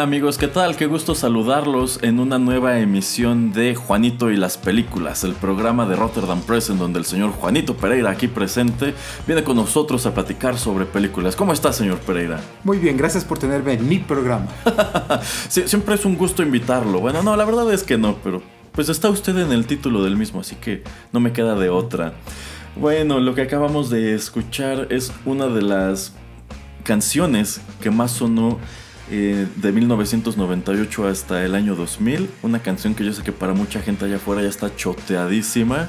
Hola amigos, ¿qué tal? Qué gusto saludarlos en una nueva emisión de Juanito y las Películas, el programa de Rotterdam Press en donde el señor Juanito Pereira, aquí presente, viene con nosotros a platicar sobre películas. ¿Cómo está, señor Pereira? Muy bien, gracias por tenerme en mi programa. Sí, siempre es un gusto invitarlo. Bueno, no, la verdad es que no, pero pues está usted en el título del mismo, así que no me queda de otra. Bueno, lo que acabamos de escuchar es una de las canciones que más sonó eh, de 1998 hasta el año 2000. Una canción que yo sé que para mucha gente allá afuera ya está choteadísima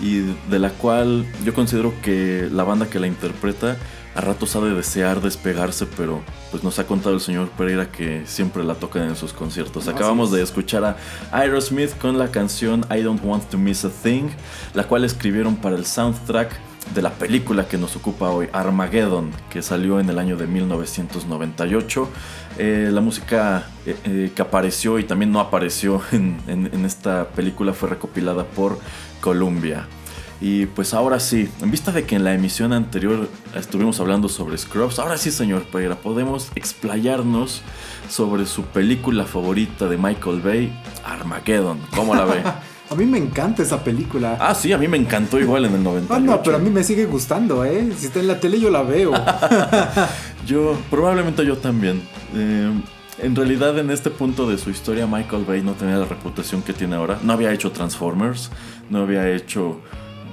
y de la cual yo considero que la banda que la interpreta a ratos ha de desear despegarse, pero pues nos ha contado el señor Pereira que siempre la tocan en sus conciertos. Acabamos de escuchar a Aerosmith con la canción I Don't Want to Miss a Thing, la cual escribieron para el soundtrack de la película que nos ocupa hoy, Armageddon, que salió en el año de 1998. Eh, la música eh, eh, que apareció y también no apareció en, esta película fue recopilada por Columbia. Y pues ahora sí, en vista de que en la emisión anterior estuvimos hablando sobre Scrubs, ahora sí, señor Pereira, podemos explayarnos sobre su película favorita de Michael Bay, Armageddon. ¿Cómo la ve? A mí me encanta esa película. Ah, sí, a mí me encantó igual en el 98. Ah, no, pero a mí me sigue gustando, ¿eh? Si está en la tele yo la veo. Yo, probablemente yo también. Eh, en realidad, en este punto de su historia, Michael Bay no tenía la reputación que tiene ahora. No había hecho Transformers, no había hecho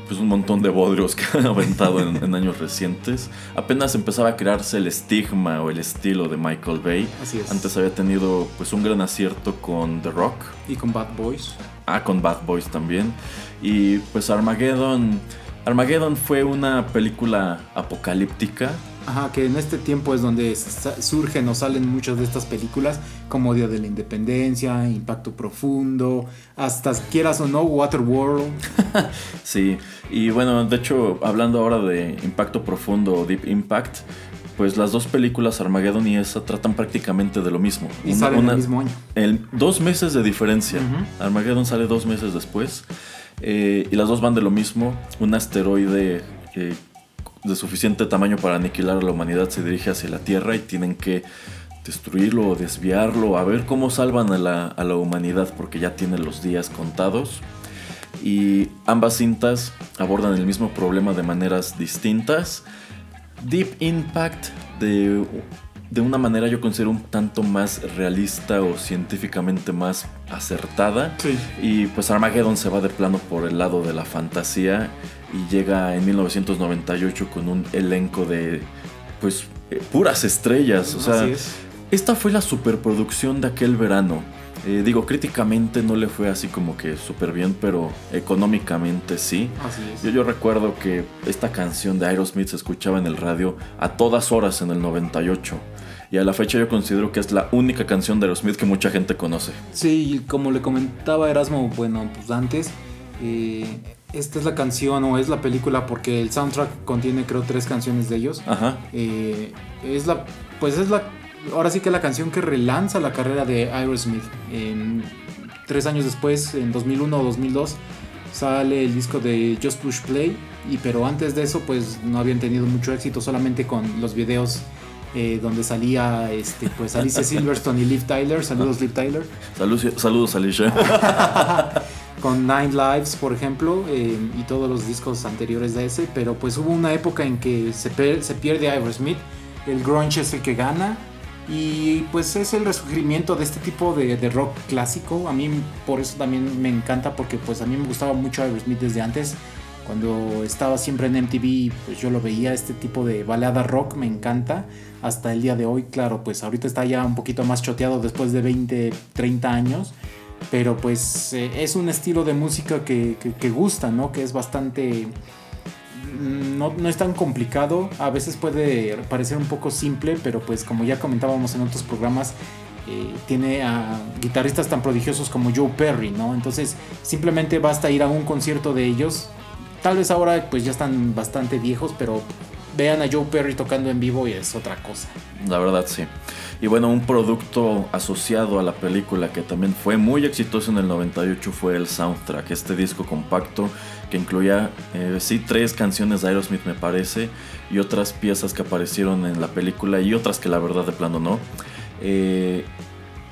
pues, un montón de bodrios que han aventado en, en años recientes. Apenas empezaba a crearse el estigma o el estilo de Michael Bay. Así es. Antes había tenido pues un gran acierto con The Rock. Y con Bad Boys. Ah, con Bad Boys también. Y pues Armageddon. Armageddon fue una película apocalíptica. Ajá, que en este tiempo es donde surgen o salen muchas de estas películas, como Día de la Independencia, Impacto Profundo, hasta quieras o no, Waterworld. Sí, y bueno, de hecho, hablando ahora de Impacto Profundo o Deep Impact, pues las dos películas, Armageddon y esa, tratan prácticamente de lo mismo. Y Una- salen una- el mismo año. el- dos meses de diferencia. Ujú. Armageddon sale dos meses después. eh, y las dos van de lo mismo. Un asteroide eh, de suficiente tamaño para aniquilar a la humanidad se dirige hacia la Tierra y tienen que destruirlo o desviarlo, a ver cómo salvan a la, a la humanidad porque ya tienen los días contados. Y ambas cintas abordan el mismo problema de maneras distintas. Deep Impact de, de una manera yo considero un tanto más realista o científicamente más acertada. Sí. Y pues Armageddon se va de plano por el lado de la fantasía y llega en 1998 con un elenco de pues eh, puras estrellas. O sea, Así es. esta fue la superproducción de aquel verano. Eh, digo, críticamente no le fue así como que súper bien, pero económicamente sí. Así es. Yo, yo recuerdo que esta canción de Aerosmith se escuchaba en el radio a todas horas en el 98. Y a la fecha yo considero que es la única canción de Aerosmith que mucha gente conoce. Sí, y como le comentaba Erasmo, bueno, pues antes, eh, esta es la canción o es la película porque el soundtrack contiene creo tres canciones de ellos. Ajá. Eh, es la, pues es la, ahora sí que la canción que relanza la carrera de Aerosmith. En- tres años después, en 2001 o 2002, sale el disco de Just Push Play. Y pero antes de eso, pues no habían tenido mucho éxito solamente con los videos. eh, donde salía este, pues Alicia Silverstone y Liv Tyler, saludos Liv Tyler, Salud- saludos, Alicia. con Nine Lives, por ejemplo, eh, y todos los discos anteriores de ese, pero pues hubo una época en que se, per- se pierde Aerosmith, el grunge es el que gana, y pues es el resurgimiento de este tipo de, rock clásico, a mí por eso también me encanta, porque pues a mí me gustaba mucho Aerosmith desde antes, cuando estaba siempre en MTV, pues yo lo veía, este tipo de balada rock me encanta, hasta el día de hoy, claro, pues ahorita está ya un poquito más choteado después de 20, 30 años, pero pues eh, es un estilo de música que- que gusta, ¿no? Que es bastante... mm, No, no es tan complicado, a veces puede parecer un poco simple, pero pues como ya comentábamos en otros programas, eh, tiene a guitarristas tan prodigiosos como Joe Perry, ¿no? Entonces simplemente basta ir a un concierto de ellos. Tal vez ahora pues ya están bastante viejos, pero vean a Joe Perry tocando en vivo y es otra cosa. La verdad, sí. Y bueno, un producto asociado a la película que también fue muy exitoso en el 98 fue el soundtrack, este disco compacto que incluía, eh, sí, tres canciones de Aerosmith me parece, y otras piezas que aparecieron en la película y otras que la verdad de plano no. Eh,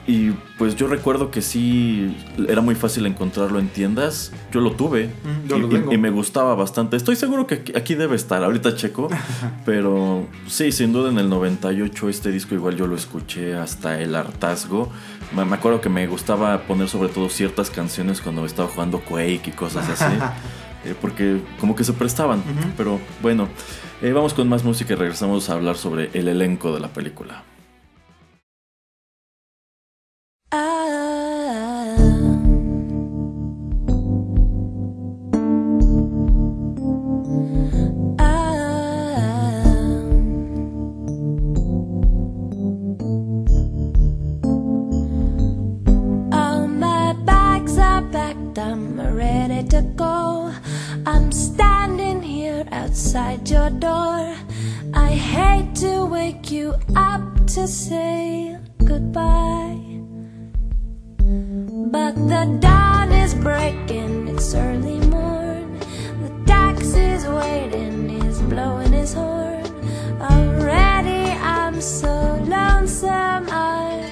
Y pues yo recuerdo que sí era muy fácil encontrarlo en tiendas. Yo lo tuve Mm, yo y, lo y- tengo. y me gustaba bastante. Estoy seguro que aquí, aquí debe estar, ahorita checo. pero sí, sin duda en el 98 este disco igual yo lo escuché hasta el hartazgo. Me, me acuerdo que me gustaba poner sobre todo ciertas canciones cuando estaba jugando Quake y cosas así. eh, porque como que se prestaban. Pero bueno, eh, vamos con más música y regresamos a hablar sobre el elenco de la película. You up to say goodbye. But the dawn is breaking, it's early morn. The taxi's waiting, he's blowing his horn. Already I'm so lonesome I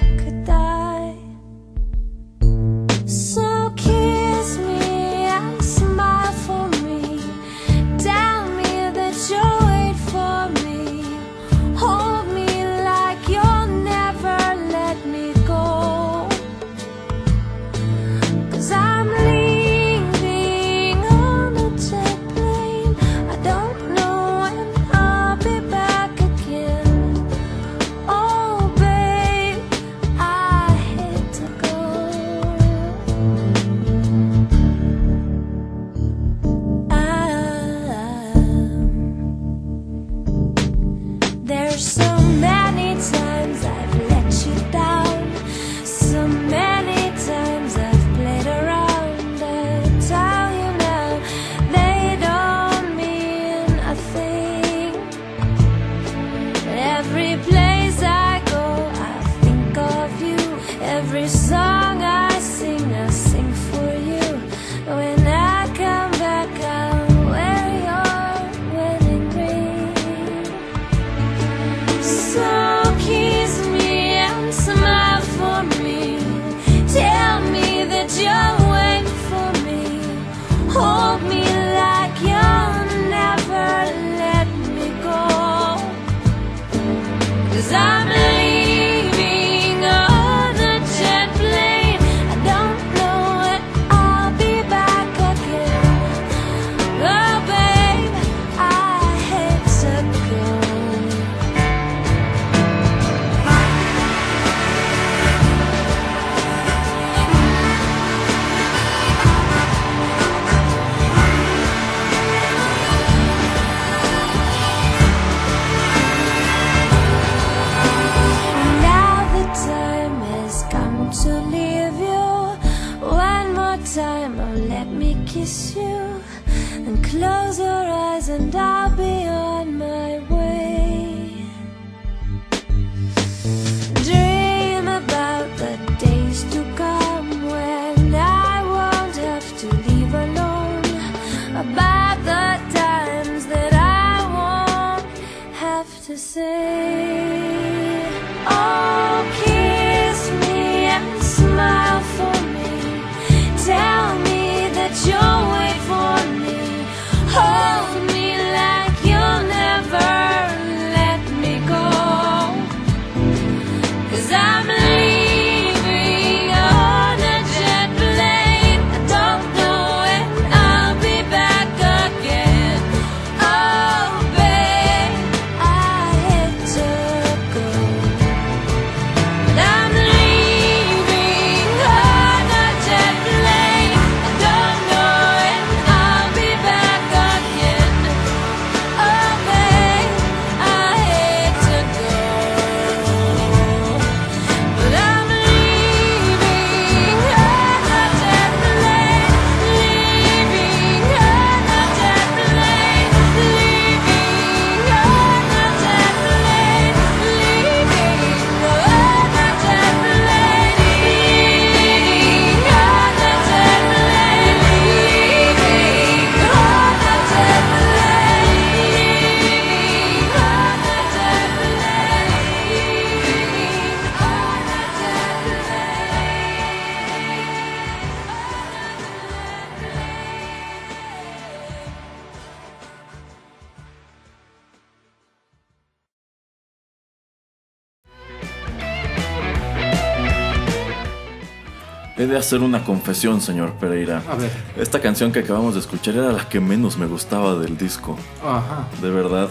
He de hacer una confesión, señor Pereira. A ver. Esta canción que acabamos de escuchar era la que menos me gustaba del disco, Ajá. de verdad.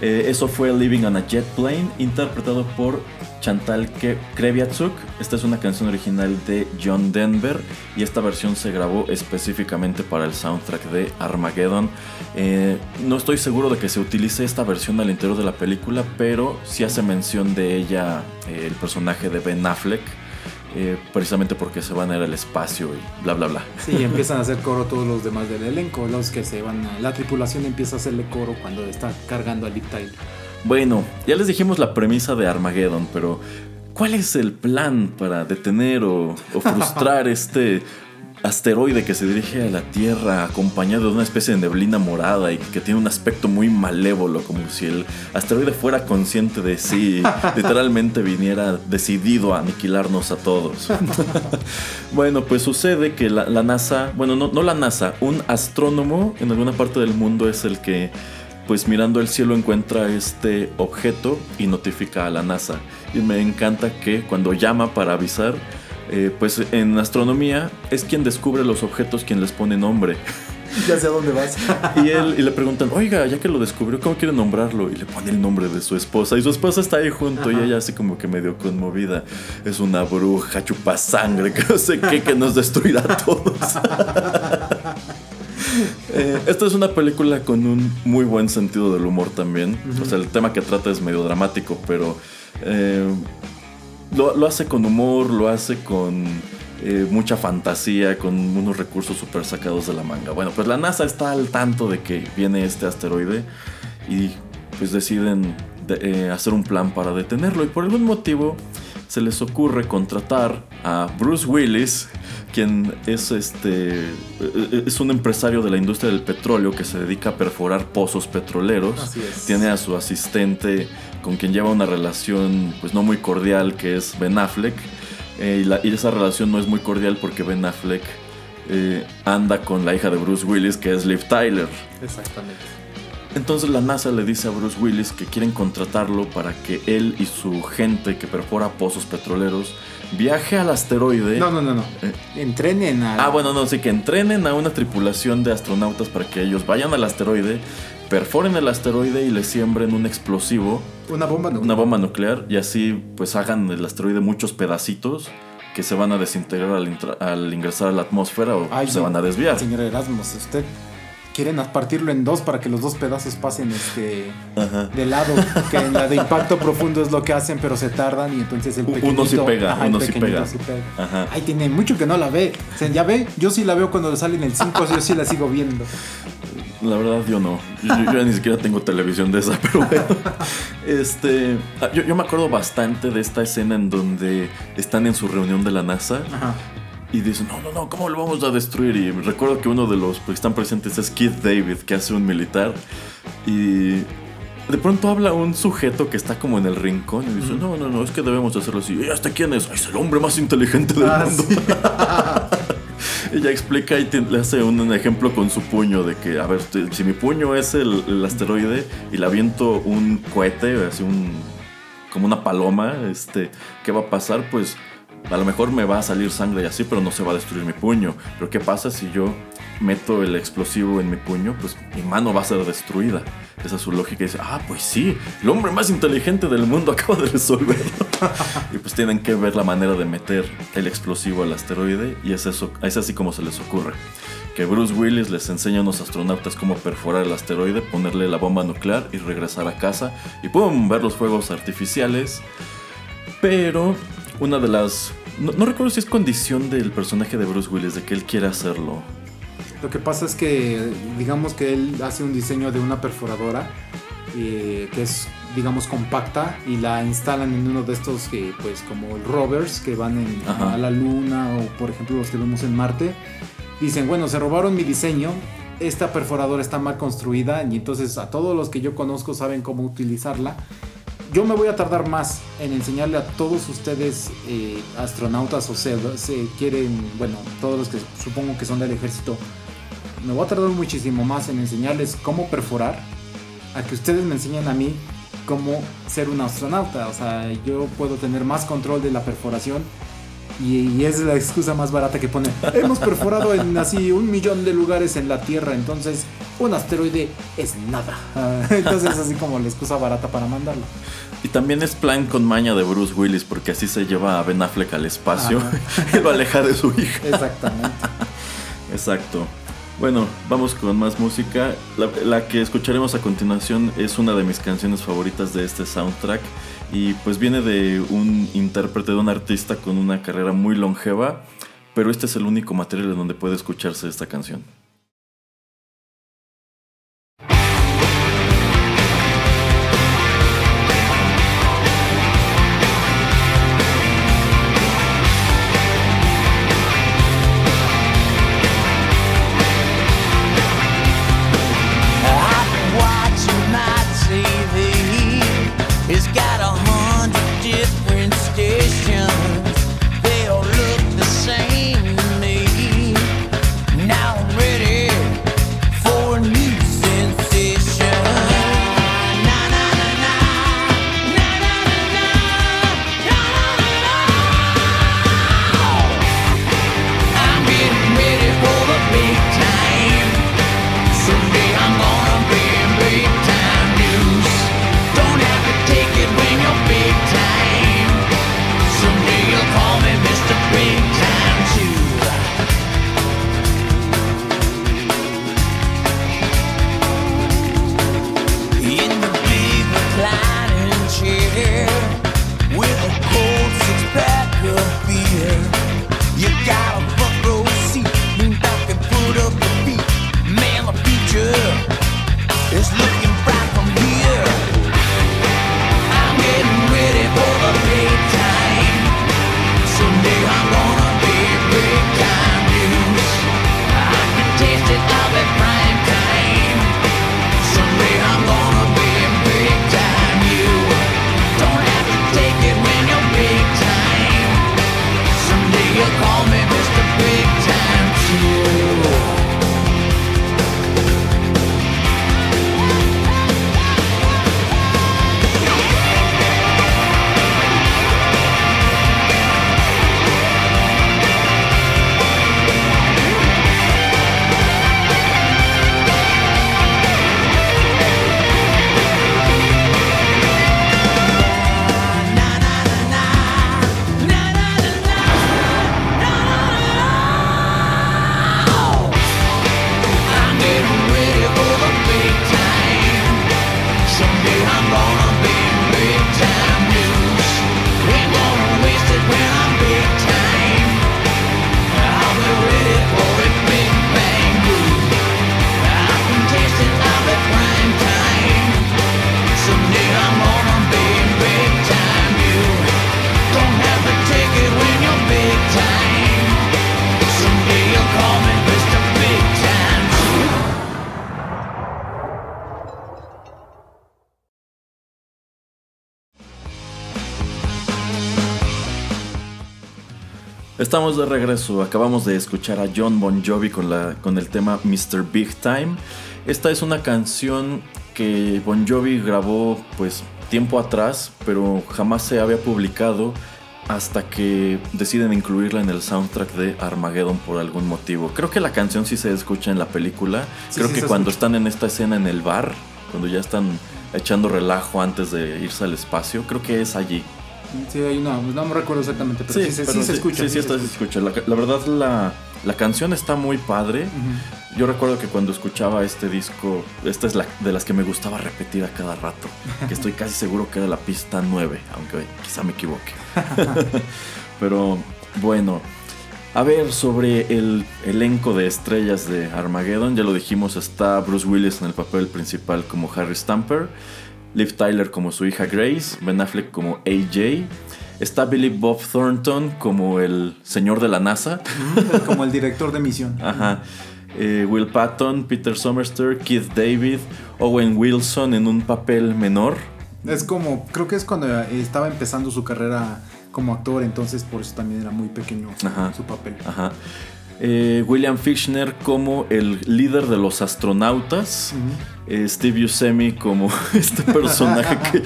Eh, eso fue Living on a Jet Plane, interpretado por Chantal Ke- Kreviatsuk. Esta es una canción original de John Denver y esta versión se grabó específicamente para el soundtrack de Armageddon. Eh, no estoy seguro de que se utilice esta versión al interior de la película, pero sí hace mención de ella eh, el personaje de Ben Affleck, eh, precisamente porque se van a ir al espacio y bla bla bla. Sí, empiezan a hacer coro todos los demás del elenco, los que se van a... La tripulación empieza a hacerle coro cuando está cargando a Liv Tyler. Bueno, ya les dijimos la premisa de Armageddon, pero ¿cuál es el plan para detener o, o frustrar este asteroide que se dirige a la Tierra acompañado de una especie de neblina morada y que tiene un aspecto muy malévolo, como si el asteroide fuera consciente de sí, literalmente viniera decidido a aniquilarnos a todos? Bueno, pues sucede que la, la NASA, bueno, no, no la NASA, un astrónomo en alguna parte del mundo es el que, pues mirando el cielo encuentra este objeto y notifica a la NASA. Y me encanta que cuando llama para avisar, eh, pues en astronomía es quien descubre los objetos quien les pone nombre. Ya sé a dónde vas. Y él y le preguntan, oiga, ya que lo descubrió, ¿cómo quiere nombrarlo? Y le pone el nombre de su esposa. Y su esposa está ahí junto y ella así como que medio conmovida. Es una bruja chupa sangre, que no sé qué, que nos destruirá a todos. Eh, esta es una película con un muy buen sentido del humor también. O sea, el tema que trata es medio dramático, pero eh, lo, lo hace con humor, lo hace con eh, mucha fantasía, con unos recursos súper sacados de la manga. Bueno, pues la NASA está al tanto de que viene este asteroide y pues deciden de- eh, hacer un plan para detenerlo y por algún motivo se les ocurre contratar a Bruce Willis, quien es este eh, es un empresario de la industria del petróleo que se dedica a perforar pozos petroleros. Así es. Tiene a su asistente con quien lleva una relación pues no muy cordial que es Ben Affleck. Eh, y, la- y esa relación no es muy cordial porque Ben Affleck eh, anda con la hija de Bruce Willis que es Liv Tyler. Exactamente. Entonces la NASA le dice a Bruce Willis que quieren contratarlo para que él y su gente que perfora pozos petroleros viaje al asteroide. No, no, no, no. Eh. Entrenen a... Ah, bueno, no, sí, que entrenen a una tripulación de astronautas para que ellos vayan al asteroide, perforen el asteroide y le siembren un explosivo, Una bomba no. una bomba nuclear, y así pues hagan el asteroide muchos pedacitos que se van a desintegrar al, al ingresar a la atmósfera o Ay, se no. van a desviar. Señor Erasmus, usted quieren partirlo en dos para que los dos pedazos pasen este Ajá. de lado, que en la de impacto profundo es lo que hacen, pero se tardan y entonces el pequeñito, uno sí pega, ajá, uno sí pega. sí pega. Ajá. Ay, tiene mucho que no la ve. O sea, ya ve, yo sí la veo cuando le sale en el 5, yo sí la sigo viendo. La verdad yo no. Yo, yo ni siquiera tengo televisión de esa, pero bueno. Este, ah, yo, yo me acuerdo bastante de esta escena en donde están en su reunión de la NASA Ajá. y dicen, no, no, no, ¿cómo lo vamos a destruir? Y recuerdo que uno de los que están presentes es Keith David, que hace un militar. Y de pronto habla un sujeto que está como en el rincón y dice, no, no, no, es que debemos hacerlo así. ¿Y hasta quién es? "Ay, Es el hombre más inteligente del Ah, mundo. sí. Ella explica y le hace un, ejemplo con su puño de que, a ver, si mi puño es el, el asteroide y le aviento un cohete, así un como una paloma, este, ¿qué va a pasar? Pues a lo mejor me va a salir sangre y así, pero no se va a destruir mi puño. Pero ¿qué pasa si yo meto el explosivo en mi puño? Pues mi mano va a ser destruida. Esa es su lógica. Y dice, ah, pues sí, el hombre más inteligente del mundo acaba de resolverlo. y pues tienen que ver la manera de meter el explosivo al asteroide y es, eso, es así como se les ocurre. Que Bruce Willis les enseña a unos astronautas cómo perforar el asteroide, ponerle la bomba nuclear y regresar a casa. Y pueden ver los fuegos artificiales. Pero una de las... No, no recuerdo si es condición del personaje de Bruce Willis, de que él quiere hacerlo. Lo que pasa es que, digamos que él hace un diseño de una perforadora eh, que es, digamos, compacta y la instalan en uno de estos que, pues, como rovers que van en- a la luna o, por ejemplo, los que vemos en Marte. Dicen, bueno, se robaron mi diseño, esta perforadora está mal construida y entonces a todos los que yo conozco saben cómo utilizarla. Yo me voy a tardar más en enseñarle a todos ustedes eh, astronautas o se, se quieren, bueno, todos los que supongo que son del ejército, me voy a tardar muchísimo más en enseñarles cómo perforar a que ustedes me enseñen a mí cómo ser un astronauta. O sea, yo puedo tener más control de la perforación Y, y es la excusa más barata que pone. Hemos perforado en así un millón de lugares en la Tierra, entonces un asteroide es nada. Ah, Entonces así como la excusa barata para mandarlo. Y también es plan con maña de Bruce Willis, porque así se lleva a Ben Affleck al espacio y lo aleja de su hija. Exactamente. Exacto. Bueno, vamos con más música. La, la que escucharemos a continuación es una de mis canciones favoritas de este soundtrack. Y pues viene de un intérprete, de un artista con una carrera muy longeva. Pero este es el único material en donde puede escucharse esta canción. Estamos de regreso, acabamos de escuchar a John Bon Jovi con, la, con el tema Mr. Big Time. Esta es una canción que Bon Jovi grabó pues tiempo atrás, pero jamás se había publicado hasta que deciden incluirla en el soundtrack de Armageddon por algún motivo. Creo que la canción sí se escucha en la película. Sí, Creo sí que cuando escucha. están en esta escena en el bar, cuando ya están echando relajo antes de irse al espacio, creo que es allí. Sí, hay una, no me recuerdo exactamente, pero sí, sí pero se escucha. Sí, sí, se esta se escucha. La, la verdad, la, la canción está muy padre. Ujú. Yo recuerdo que cuando escuchaba este disco, esta es la de las que me gustaba repetir a cada rato. Que estoy casi seguro que era la pista 9, aunque quizá me equivoque. Pero bueno, a ver, sobre el elenco de estrellas de Armageddon, ya lo dijimos, está Bruce Willis en el papel principal como Harry Stamper, Liv Tyler como su hija Grace, Ben Affleck como AJ, está Billy Bob Thornton como el señor de la NASA, Como el director de misión. Ajá. Eh, Will Patton, Peter Somerster, Keith David, Owen Wilson en un papel menor. Es como, creo que es cuando estaba empezando su carrera como actor, entonces por eso también era muy pequeño Ajá. su papel. Ajá. Eh, William Fichtner como el líder de los astronautas. Eh, Steve Buscemi como este personaje que,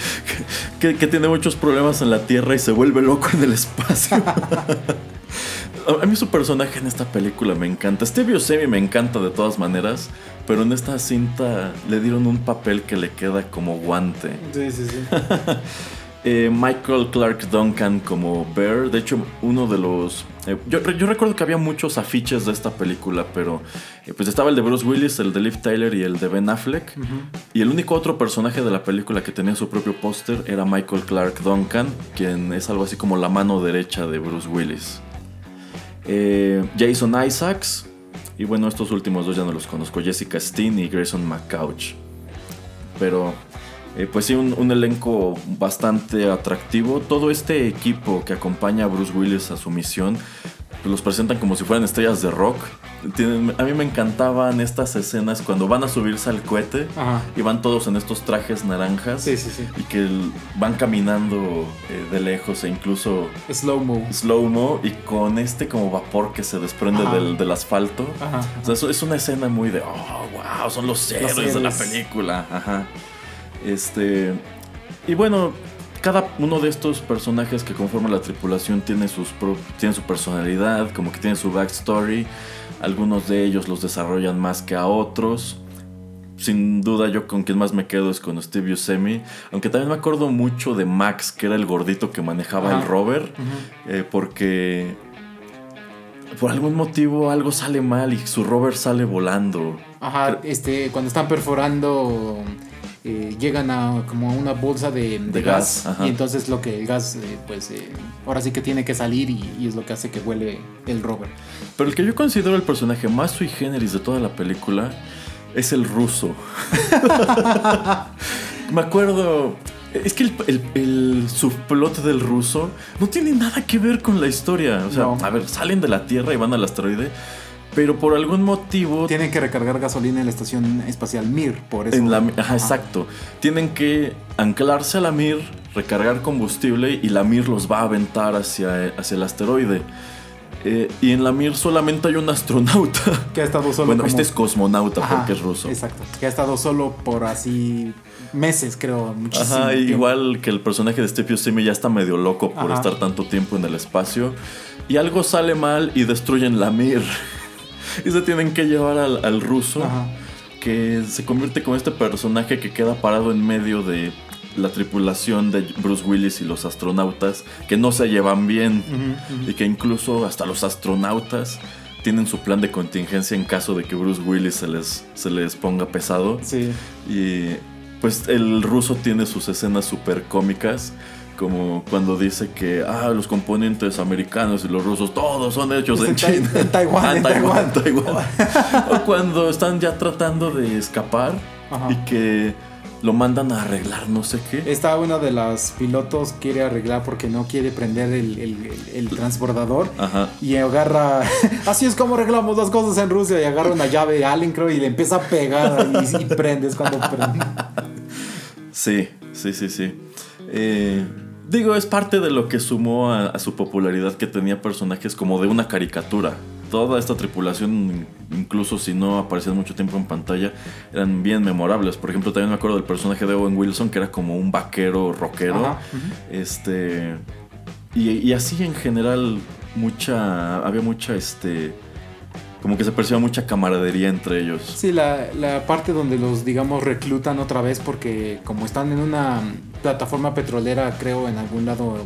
que- que tiene muchos problemas en la Tierra y se vuelve loco en el espacio. A mí su personaje en esta película me encanta. Steve Buscemi me encanta de todas maneras, pero en esta cinta le dieron un papel que le queda como guante. Sí, sí, sí. Eh, Michael Clark Duncan como Bear. De hecho, uno de los. eh, yo, yo recuerdo que había muchos afiches de esta película, pero eh, pues estaba el de Bruce Willis, el de Liv Tyler y el de Ben Affleck. Y el único otro personaje de la película que tenía su propio póster era Michael Clark Duncan, quien es algo así como la mano derecha de Bruce Willis. Jason Isaacs. Y bueno, estos últimos dos ya no los conozco. Jessica Steen y Grayson McCouch. Pero eh, pues sí, un, un elenco bastante atractivo. Todo este equipo que acompaña a Bruce Willis a su misión, pues los presentan como si fueran estrellas de rock. Tienen- a mí me encantaban estas escenas cuando van a subirse al cohete Ajá. y van todos en estos trajes naranjas Sí, sí, sí. y que van caminando eh, de lejos e incluso Slow-mo. slow-mo y con este como vapor que se desprende del, del asfalto. Ajá. O sea, eso es una escena muy de, oh, wow, son los héroes, de la héroes. película. Ajá. Este. Y bueno, cada uno de estos personajes que conforman la tripulación tiene, sus pro- tiene su personalidad, como que tiene su backstory. Algunos de ellos los desarrollan más que a otros. Sin duda yo con quien más me quedo es con Steve Buscemi. Aunque también me acuerdo mucho de Max, que era el gordito que manejaba Ajá. el rover. eh, porque por algún motivo algo sale mal y su rover sale volando. Ajá, este, cuando están perforando, eh, llegan a como a una bolsa de, de De gas, y entonces lo que el gas, eh, pues, eh, ahora sí que tiene que salir y, y es lo que hace que huele el rover. Pero el que yo considero el personaje más sui generis de toda la película es el ruso. Me acuerdo. Es que el, el, el subplot del ruso no tiene nada que ver con la historia. O sea, No. a ver, salen de la Tierra y van al asteroide. Pero por algún motivo. Tienen que recargar gasolina en la estación espacial Mir, por eso. En la, ajá, exacto. Tienen que anclarse a la Mir, recargar combustible y la Mir los va a aventar hacia, hacia el asteroide. Eh, y en la Mir solamente hay un astronauta. Que ha estado solo bueno, como- este es cosmonauta Ajá, porque es ruso. Exacto. Que ha estado solo por así meses, creo, muchísimo. Ajá, tiempo. igual que el personaje de Steve Buscemi ya está medio loco por Ajá. estar tanto tiempo en el espacio. Y algo sale mal y destruyen la Mir. y se tienen que llevar al, al ruso. Ajá. Que se convierte como este personaje que queda parado en medio de la tripulación de Bruce Willis y los astronautas. Que no se llevan bien. Y que incluso hasta los astronautas tienen su plan de contingencia en caso de que Bruce Willis se les, se les ponga pesado. Sí. Y pues el ruso tiene sus escenas súper cómicas. Como cuando dice que ah, los componentes americanos y los rusos todos son hechos en en China. en Taiwán, Ah, en Taiwán. Taiwán. o cuando están ya tratando de escapar Ajá. y que lo mandan a arreglar no sé qué. Esta una de las pilotos quiere arreglar porque no quiere prender el, el- el- el transbordador. Ajá. Y agarra. Así es como arreglamos las cosas en Rusia. Y agarra una llave Allen, creo, y le empieza a pegar. Y, y prende, es cuando prende. Sí, sí, sí, sí. Eh, digo, es parte de lo que sumó a, a su popularidad que tenía personajes como de una caricatura. Toda esta tripulación, incluso si no aparecían mucho tiempo en pantalla, eran bien memorables. Por ejemplo, también me acuerdo del personaje de Owen Wilson, que era como un vaquero rockero. Ajá, Este. Y, y así en general, mucha. Había mucha, este. Como que se percibía mucha camaradería entre ellos. Sí, la, la parte donde los, digamos, reclutan otra vez porque como están en una plataforma petrolera, creo, en algún lado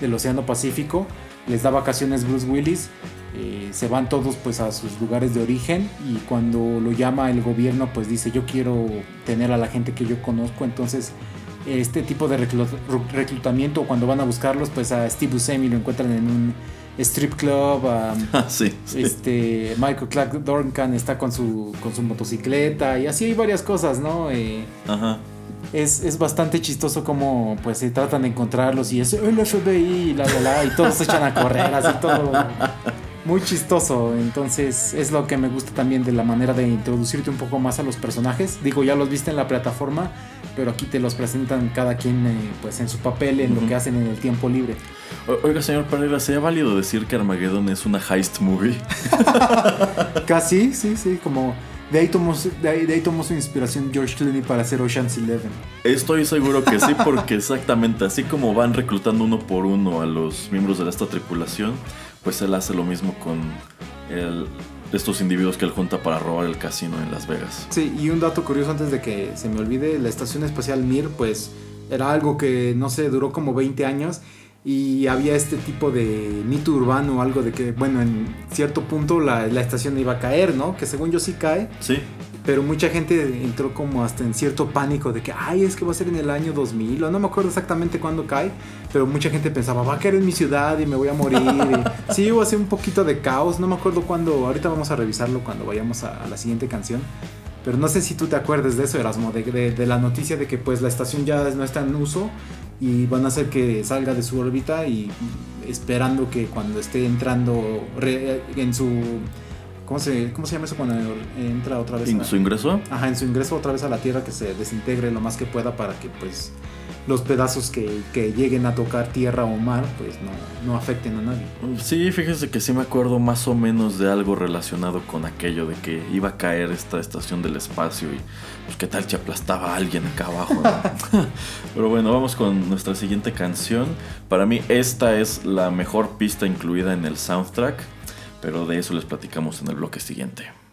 del Océano Pacífico, les da vacaciones Bruce Willis, eh, se van todos pues a sus lugares de origen y cuando lo llama el gobierno pues dice yo quiero tener a la gente que yo conozco, entonces este tipo de reclu- reclutamiento cuando van a buscarlos pues a Steve Buscemi lo encuentran en un strip club, a, Ah, sí, sí. este Michael Clark Duncan está con su, con su motocicleta y así hay varias cosas, ¿no? Eh, Ajá. Es, es bastante chistoso como pues se tratan de encontrarlos y es el FBI y la la la y todos se echan a correr así todo muy chistoso. Entonces es lo que me gusta también de la manera de introducirte un poco más a los personajes. Digo ya los viste en la plataforma pero aquí te los presentan cada quien eh, pues en su papel en lo que hacen en el tiempo libre. O- Oiga, señor Pereira, ¿sería válido decir que Armageddon es una heist movie? casi sí sí como de ahí tomó, su- de ahí, de ahí tomó su inspiración George Clooney para hacer Ocean's Eleven Estoy seguro que sí, porque exactamente así como van reclutando uno por uno a los miembros de esta tripulación, pues él hace lo mismo con el- estos individuos que él junta para robar el casino en Las Vegas. Sí, y un dato curioso antes de que se me olvide, la estación espacial Mir, pues era algo que, no sé, duró como 20 años y había este tipo de mito urbano, algo de que, bueno, en cierto punto la, la estación iba a caer, ¿no? Que según yo sí cae, Sí, pero mucha gente entró como hasta en cierto pánico de que, ay, es que va a ser en el año 2000, o no me acuerdo exactamente cuándo cae, pero mucha gente pensaba, va a caer en mi ciudad y me voy a morir. y- sí, hubo así un poquito de caos, no me acuerdo cuándo, ahorita vamos a revisarlo cuando vayamos a, a la siguiente canción. Pero no sé si tú te acuerdas de eso, Erasmo, de, de- de la noticia de que pues la estación ya no está en uso y van a hacer que salga de su órbita y esperando que cuando esté entrando re- en su... ¿Cómo se, ¿Cómo se llama eso cuando entra otra vez? ¿En a- su ingreso? Ajá, en su ingreso otra vez a la Tierra que se desintegre lo más que pueda para que pues los pedazos que, que lleguen a tocar tierra o mar pues no, no afecten a nadie. Sí, fíjese que sí me acuerdo más o menos de algo relacionado con aquello de que iba a caer esta estación del espacio y pues qué tal si aplastaba a alguien acá abajo. ¿no? Pero bueno, vamos con nuestra siguiente canción. Para mí esta es la mejor pista incluida en el soundtrack, pero de eso les platicamos en el bloque siguiente.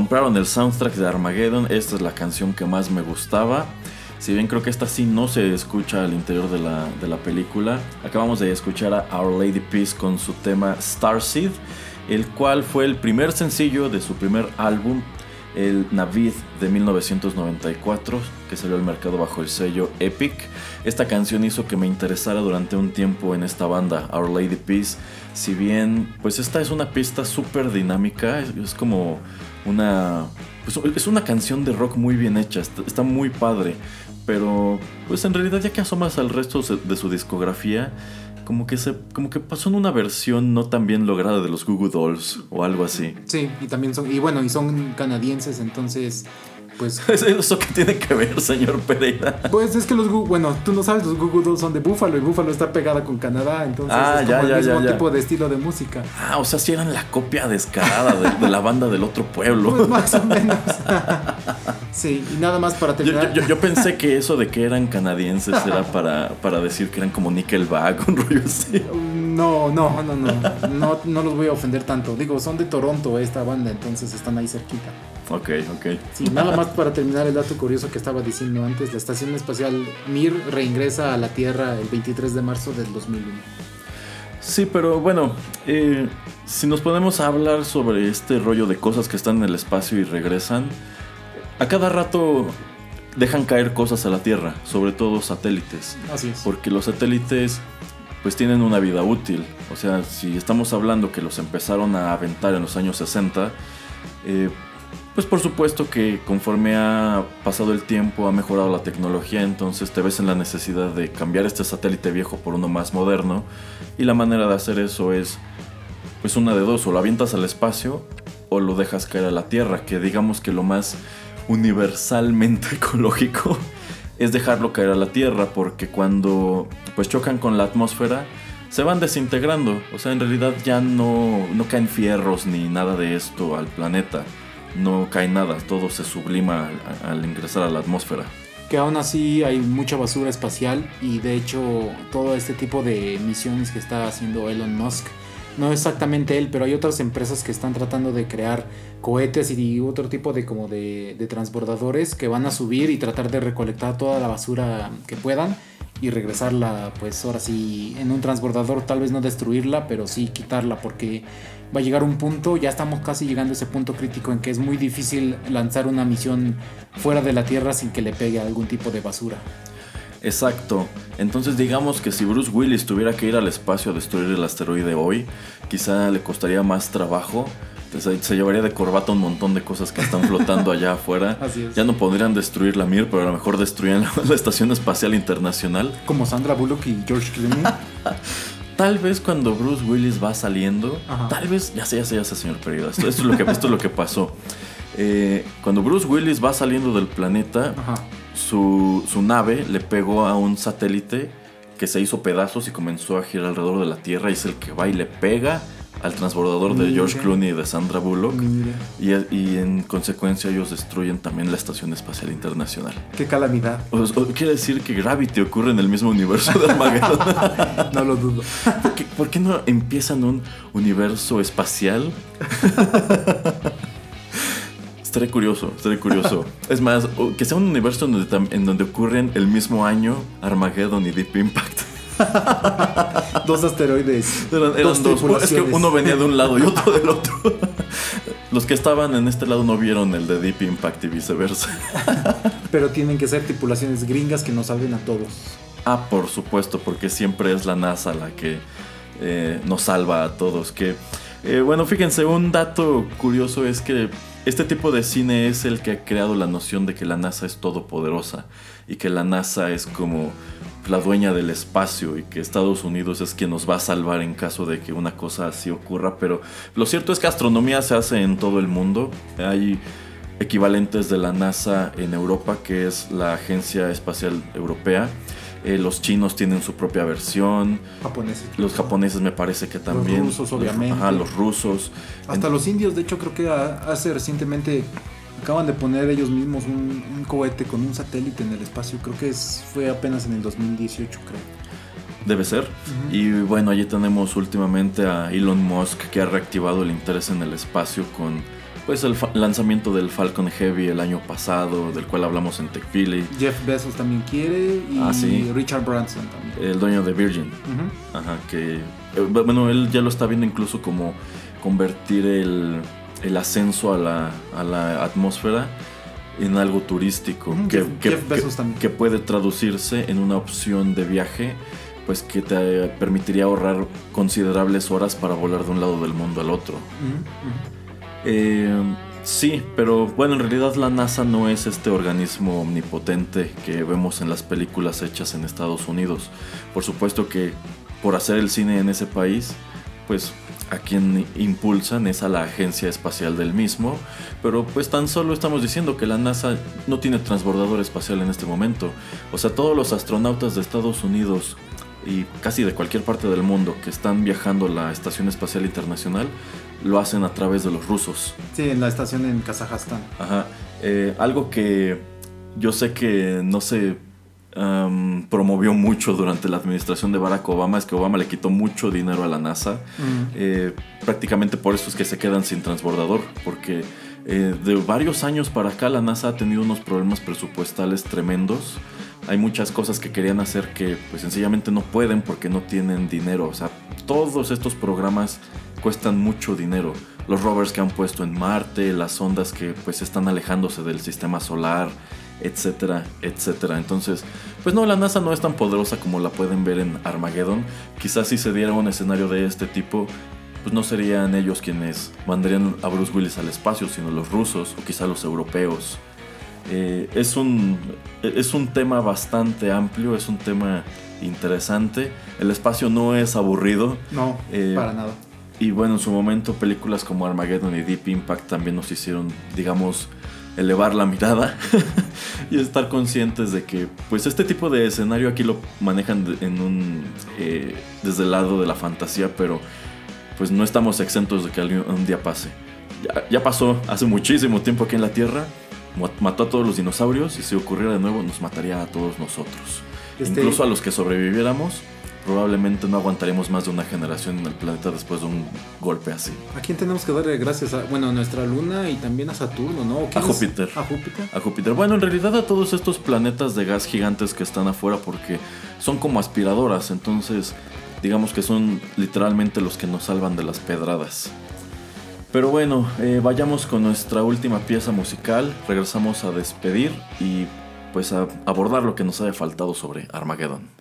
Compraron el soundtrack de Armageddon, esta es la canción que más me gustaba. Si bien creo que esta sí no se escucha al interior de la, de la película, acabamos de escuchar a Our Lady Peace con su tema Starseed, el cual fue el primer sencillo de su primer álbum, el Navid de 1994, que salió al mercado bajo el sello Epic. Esta canción hizo que me interesara durante un tiempo en esta banda, Our Lady Peace. Si bien, pues esta es una pista súper dinámica, es, es como una... pues, es una canción de rock muy bien hecha, está, muy padre. Pero, pues en realidad ya que asomas al resto de su discografía, como que, se, como que pasó en una versión no tan bien lograda de los Goo Goo Dolls o algo así. Sí, y también son, y bueno, y son canadienses, entonces, pues, ¿Eso qué tiene que ver, señor Pereira? pues es que los, Goo- bueno, tú no sabes, los Google Dolls son de Búfalo y Búfalo está pegada con Canadá, entonces Ah, es ya, como ya, el mismo ya, tipo de estilo de música. Ah, o sea, si eran la copia descarada de, de la banda del otro pueblo. Pues más o menos. sí, y nada más para Yo, terminar. yo- yo pensé que eso de que eran canadienses era para, para decir que eran como Nickelback, un rollo así. No, no, no, no, no, no los voy a ofender tanto. Digo, son de Toronto esta banda, entonces están ahí cerquita. Ok, ok. Sí, nada más para terminar el dato curioso que estaba diciendo antes, la Estación Espacial Mir reingresa a la Tierra el 23 de marzo del 2001. Sí, pero bueno, eh, si nos ponemos a hablar sobre este rollo de cosas que están en el espacio y regresan, a cada rato dejan caer cosas a la Tierra, sobre todo satélites. Así es. Porque los satélites pues tienen una vida útil. O sea, si estamos hablando que los empezaron a aventar en los años 60, eh, pues por supuesto que conforme ha pasado el tiempo, ha mejorado la tecnología, entonces te ves en la necesidad de cambiar este satélite viejo por uno más moderno. Y la manera de hacer eso es, pues una de dos, o lo avientas al espacio o lo dejas caer a la Tierra, que digamos que lo más universalmente ecológico es dejarlo caer a la Tierra, porque cuando pues chocan con la atmósfera, se van desintegrando. O sea, en realidad ya no, no caen fierros ni nada de esto al planeta. No cae nada, todo se sublima al, al ingresar a la atmósfera. Que aún así hay mucha basura espacial y de hecho todo este tipo de misiones que está haciendo Elon Musk, no exactamente él, pero hay otras empresas que están tratando de crear cohetes y otro tipo de como de, de transbordadores que van a subir y tratar de recolectar toda la basura que puedan y regresarla pues ahora sí en un transbordador tal vez no destruirla pero sí quitarla porque va a llegar un punto ya estamos casi llegando a ese punto crítico en que es muy difícil lanzar una misión fuera de la tierra sin que le pegue algún tipo de basura Exacto. Entonces digamos que si Bruce Willis tuviera que ir al espacio a destruir el asteroide hoy, quizá le costaría más trabajo. Entonces, se llevaría de corbata un montón de cosas que están flotando allá afuera. Así es. Ya no podrían destruir la Mir, pero a lo mejor destruían la, la Estación Espacial Internacional. como Sandra Bullock y George Clooney Tal vez cuando Bruce Willis va saliendo, Ajá. tal vez, ya sé, ya sé, ya sé, señor Pereira, esto, esto es, lo que, esto es lo que pasó. Eh, cuando Bruce Willis va saliendo del planeta, Ajá. Su, su nave le pegó a un satélite que se hizo pedazos y comenzó a girar alrededor de la Tierra y es el que va y le pega al transbordador de George Mira. Clooney y de Sandra Bullock. Mira, Y, y en consecuencia ellos destruyen también la Estación Espacial Internacional. qué calamidad. O- o quiere decir que Gravity ocurre en el mismo universo de Armageddon. No lo dudo. ¿Por qué, por qué no empiezan un universo espacial? Estaré curioso, estaré curioso. Es más, que sea un universo en donde, tam- en donde ocurren el mismo año Armageddon y Deep Impact. Dos asteroides. Eran, eran dos. Es que uno venía de un lado y otro del otro. Los que estaban en este lado no vieron el de Deep Impact y viceversa. Pero tienen que ser tripulaciones gringas que nos salven a todos. Ah, por supuesto, porque siempre es la NASA la que eh, nos salva a todos. Que, eh, bueno, fíjense, un dato curioso es que este tipo de cine es el que ha creado la noción de que la NASA es todopoderosa y que la NASA es como la dueña del espacio y que Estados Unidos es quien nos va a salvar en caso de que una cosa así ocurra. Pero lo cierto es que astronomía se hace en todo el mundo. Hay equivalentes de la NASA en Europa, que es la Agencia Espacial Europea. Eh, los chinos tienen su propia versión. Japoneses. Los japoneses me parece que también. rusos, obviamente. Ajá, los rusos. Hasta En- los indios, de hecho, creo que hace recientemente acaban de poner ellos mismos un, un cohete con un satélite en el espacio. Creo que es, fue apenas en el 2018, creo. Debe ser. Y bueno, allí tenemos últimamente a Elon Musk que ha reactivado el interés en el espacio con pues el lanzamiento del Falcon Heavy el año pasado, del cual hablamos en TechPili, Jeff Bezos también quiere y Ah, sí. Richard Branson también. el dueño de Virgin. Ujú. Ajá, que eh, bueno, él ya lo está viendo incluso como convertir el, el ascenso a la, a la atmósfera en algo turístico, Ujú, que, Jeff- que- Jeff Bezos que- también. que puede traducirse en una opción de viaje, pues que te permitiría ahorrar considerables horas para volar de un lado del mundo al otro. Ujú, ujú. Eh, sí, pero bueno, en realidad la NASA no es este organismo omnipotente que vemos en las películas hechas en Estados Unidos. Por supuesto que por hacer el cine en ese país, pues a quien impulsan es a la agencia espacial del mismo, pero pues tan solo estamos diciendo que la NASA no tiene transbordador espacial en este momento. O sea, todos los astronautas de Estados Unidos y casi de cualquier parte del mundo que están viajando la Estación Espacial Internacional lo hacen a través de los rusos. Sí, en la estación en Kazajstán. Ajá. Eh, algo que yo sé que no se am, promovió mucho durante la administración de Barack Obama es que Obama le quitó mucho dinero a la NASA. Mm. Eh, prácticamente por eso es que se quedan sin transbordador, porque eh, de varios años para acá la NASA ha tenido unos problemas presupuestales tremendos. Hay muchas cosas que querían hacer que pues sencillamente no pueden porque no tienen dinero. O sea, todos estos programas cuestan mucho dinero. Los rovers que han puesto en Marte, las ondas que pues están alejándose del sistema solar, etcétera, etcétera. Entonces, pues no, la NASA no es tan poderosa como la pueden ver en Armageddon. Quizás si se diera un escenario de este tipo, pues no serían ellos quienes mandarían a Bruce Willis al espacio, sino los rusos o quizá los europeos. Eh, es, un, es un tema bastante amplio, es un tema interesante. El espacio no es aburrido. No, Eh, para nada. Y bueno, en su momento películas como Armageddon y Deep Impact también nos hicieron, digamos, elevar la mirada y estar conscientes de que, pues este tipo de escenario aquí lo manejan de- en un, eh, desde el lado de la fantasía, pero pues no estamos exentos de que algún- un día pase. Ya, ya pasó hace muchísimo tiempo aquí en la Tierra, mató a todos los dinosaurios y si ocurriera de nuevo nos mataría a todos nosotros. Este- Incluso a los que sobreviviéramos, probablemente no aguantaremos más de una generación en el planeta después de un golpe así. ¿A quién tenemos que darle gracias? A, bueno, a nuestra luna y también a Saturno, ¿no? ¿O quién A es? Júpiter. A Júpiter. A Júpiter. Bueno, en realidad a todos estos planetas de gas gigantes que están afuera porque son como aspiradoras, entonces digamos que son literalmente los que nos salvan de las pedradas. Pero bueno, eh, vayamos con nuestra última pieza musical, regresamos a despedir y pues a abordar lo que nos haya faltado sobre Armageddon.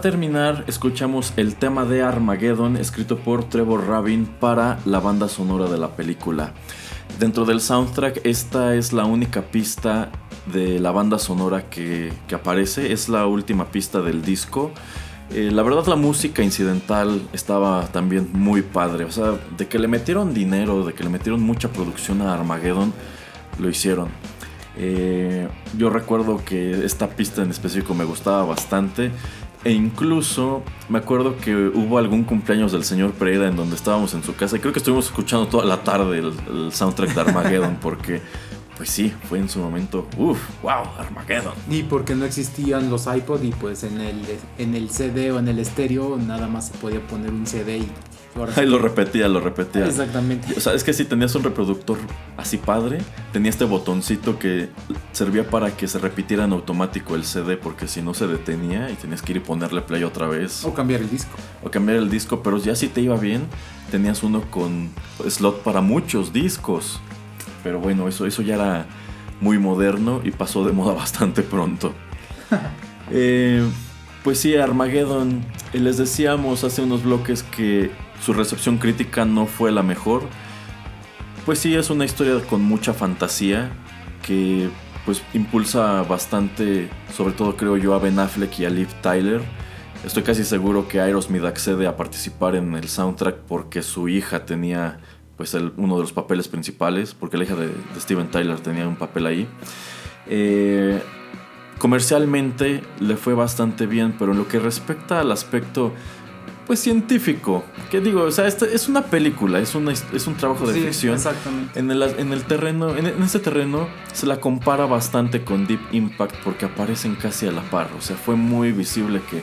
Terminar, escuchamos el tema de Armageddon escrito por Trevor Rabin para la banda sonora de la película. Dentro del soundtrack, esta es la única pista de la banda sonora que, que aparece, es la última pista del disco. Eh, la verdad la música incidental estaba también muy padre, o sea, de que le metieron dinero, de que le metieron mucha producción a Armageddon, lo hicieron. Eh, yo recuerdo que esta pista en específico me gustaba bastante. E incluso me acuerdo que hubo algún cumpleaños del señor Pereira en donde estábamos en su casa. Y creo que estuvimos escuchando toda la tarde el, el soundtrack de Armageddon. porque, pues sí, fue en su momento. Uff, wow, Armageddon. Y porque no existían los iPod y pues en el, en el CD o en el estéreo nada más se podía poner un CD y Ahí lo repetía, lo repetía. Exactamente. O sea, es que si tenías un reproductor así padre, tenía este botoncito que servía para que se repitiera en automático el CD, porque si no se detenía y tenías que ir y ponerle play otra vez. O cambiar el disco. o cambiar el disco, pero ya si te iba bien, tenías uno con slot para muchos discos. Pero bueno, eso, eso ya era muy moderno y pasó de moda bastante pronto. Eh, pues sí, Armageddon, eh, les decíamos hace unos bloques que su recepción crítica no fue la mejor. Pues sí, es una historia con mucha fantasía que pues impulsa bastante, sobre todo creo yo, a Ben Affleck y a Liv Tyler. Estoy casi seguro que Aerosmith accede a participar en el soundtrack porque su hija tenía pues uno de los papeles principales, porque la hija de, de Steven Tyler tenía un papel ahí. Eh, comercialmente le fue bastante bien, pero en lo que respecta al aspecto pues científico, que digo, o sea, esta es una película, es, una, es un trabajo de Sí, ficción. Exactamente. En el, en el terreno, en, en este terreno se la compara bastante con Deep Impact porque aparecen casi a la par. O sea, fue muy visible que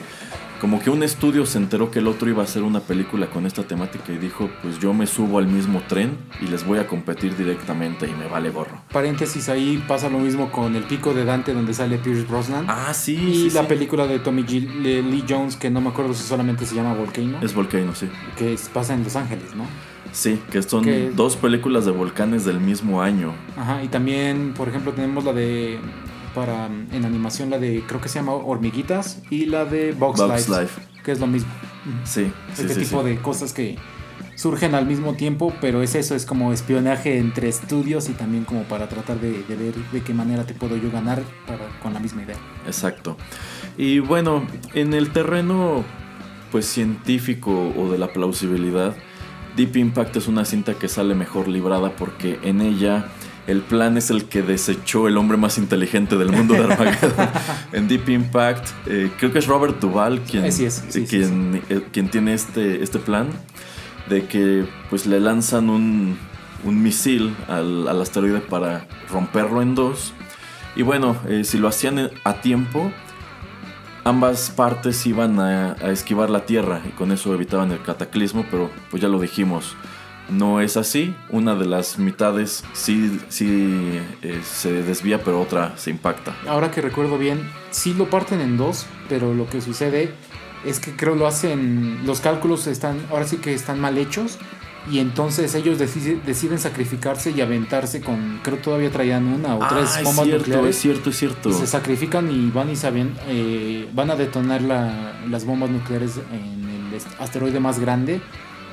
como que un estudio se enteró que el otro iba a hacer una película con esta temática y dijo, pues yo me subo al mismo tren y les voy a competir directamente y me vale gorro. Paréntesis, ahí pasa lo mismo con El Pico de Dante donde sale Pierce Brosnan. Ah, sí. y sí, la sí. película de Tommy G- Le- Lee Jones, que no me acuerdo si solamente se llama Volcano, Es Volcano, sí. que pasa en Los Ángeles, ¿no? Sí, que son Que- dos películas de volcanes del mismo año. Ajá, y también, por ejemplo, tenemos la de, para, en animación, la de, creo que se llama Hormiguitas, y la de Box, Life, Life. que es lo mismo. Sí, sí, este sí, tipo sí. de cosas que surgen al mismo tiempo, pero es eso, es como espionaje entre estudios y también como para tratar de, de ver de qué manera te puedo yo ganar para, con la misma idea. Exacto. Y bueno, en el terreno pues científico o de la plausibilidad, Deep Impact es una cinta que sale mejor librada porque en ella el plan es el que desechó el hombre más inteligente del mundo de Armageddon. en Deep Impact, eh, creo que es Robert Duvall quien, Así es, sí, sí, quien, eh, quien tiene este, este plan de que pues le lanzan un, un misil al, al asteroide para romperlo en dos. Y bueno, eh, si lo hacían a tiempo, ambas partes iban a, a esquivar la Tierra y con eso evitaban el cataclismo, pero pues ya lo dijimos, no es así. Una de las mitades sí, sí eh, se desvía, pero otra se impacta. Ahora que recuerdo bien, sí lo parten en dos, pero lo que sucede es que creo lo hacen, los cálculos están, ahora sí que están mal hechos. Y entonces ellos decide- deciden sacrificarse y aventarse con, creo todavía traían una o tres Ah, es bombas cierto, nucleares. es cierto, es cierto. Y se sacrifican y van y saben, eh, van a detonar la- las bombas nucleares en el asteroide más grande